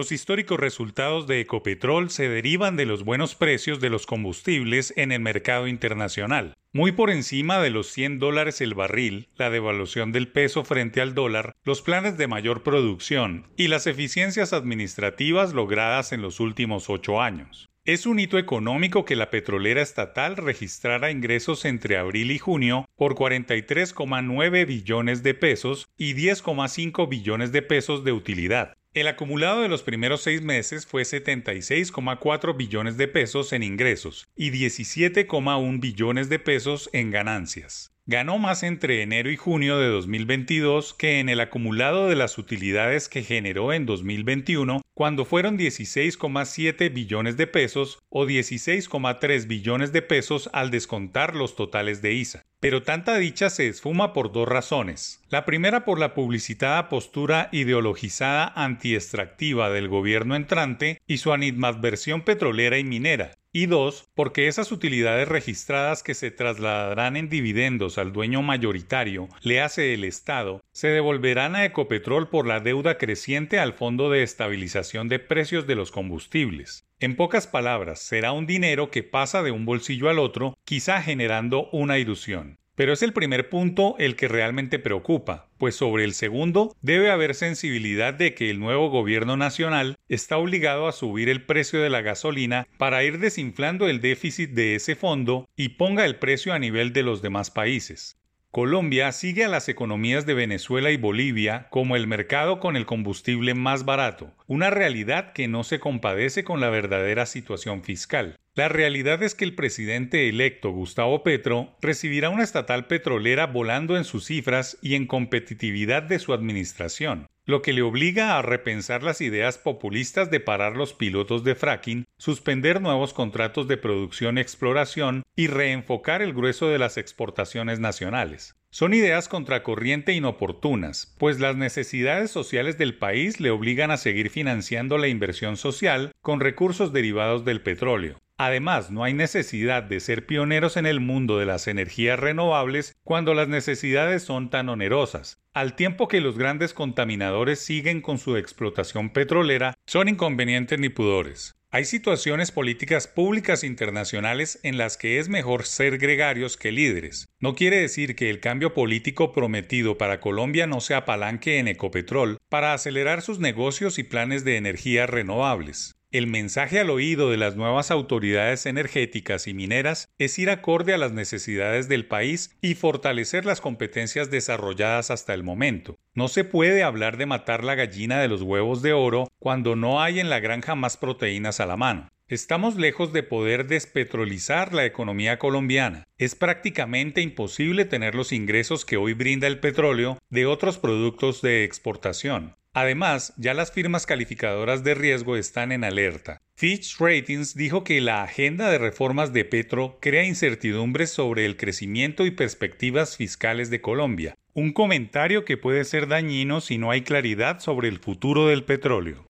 Los históricos resultados de Ecopetrol se derivan de los buenos precios de los combustibles en el mercado internacional. Muy por encima de los 100 dólares el barril, la devaluación del peso frente al dólar, los planes de mayor producción y las eficiencias administrativas logradas en los últimos ocho años. Es un hito económico que la petrolera estatal registrara ingresos entre abril y junio por 43,9 billones de pesos y 10,5 billones de pesos de utilidad. El acumulado de los primeros seis meses fue 76,4 billones de pesos en ingresos y 17,1 billones de pesos en ganancias ganó más entre enero y junio de 2022 que en el acumulado de las utilidades que generó en 2021, cuando fueron 16,7 billones de pesos o 16,3 billones de pesos al descontar los totales de ISA. Pero tanta dicha se esfuma por dos razones. La primera por la publicitada postura ideologizada antiextractiva del gobierno entrante y su animadversión petrolera y minera, y dos, porque esas utilidades registradas que se trasladarán en dividendos al dueño mayoritario, le hace el Estado, se devolverán a Ecopetrol por la deuda creciente al Fondo de Estabilización de Precios de los Combustibles. En pocas palabras, será un dinero que pasa de un bolsillo al otro, quizá generando una ilusión. Pero es el primer punto el que realmente preocupa, pues sobre el segundo debe haber sensibilidad de que el nuevo gobierno nacional está obligado a subir el precio de la gasolina para ir desinflando el déficit de ese fondo y ponga el precio a nivel de los demás países. Colombia sigue a las economías de Venezuela y Bolivia como el mercado con el combustible más barato, una realidad que no se compadece con la verdadera situación fiscal. La realidad es que el presidente electo Gustavo Petro recibirá una estatal petrolera volando en sus cifras y en competitividad de su administración lo que le obliga a repensar las ideas populistas de parar los pilotos de fracking, suspender nuevos contratos de producción y exploración y reenfocar el grueso de las exportaciones nacionales. Son ideas contracorriente inoportunas, pues las necesidades sociales del país le obligan a seguir financiando la inversión social con recursos derivados del petróleo. Además, no hay necesidad de ser pioneros en el mundo de las energías renovables cuando las necesidades son tan onerosas. Al tiempo que los grandes contaminadores siguen con su explotación petrolera, son inconvenientes ni pudores. Hay situaciones políticas públicas internacionales en las que es mejor ser gregarios que líderes. No quiere decir que el cambio político prometido para Colombia no se apalanque en Ecopetrol para acelerar sus negocios y planes de energías renovables. El mensaje al oído de las nuevas autoridades energéticas y mineras es ir acorde a las necesidades del país y fortalecer las competencias desarrolladas hasta el momento. No se puede hablar de matar la gallina de los huevos de oro cuando no hay en la granja más proteínas a la mano. Estamos lejos de poder despetrolizar la economía colombiana. Es prácticamente imposible tener los ingresos que hoy brinda el petróleo de otros productos de exportación. Además, ya las firmas calificadoras de riesgo están en alerta. Fitch Ratings dijo que la agenda de reformas de Petro crea incertidumbres sobre el crecimiento y perspectivas fiscales de Colombia, un comentario que puede ser dañino si no hay claridad sobre el futuro del petróleo.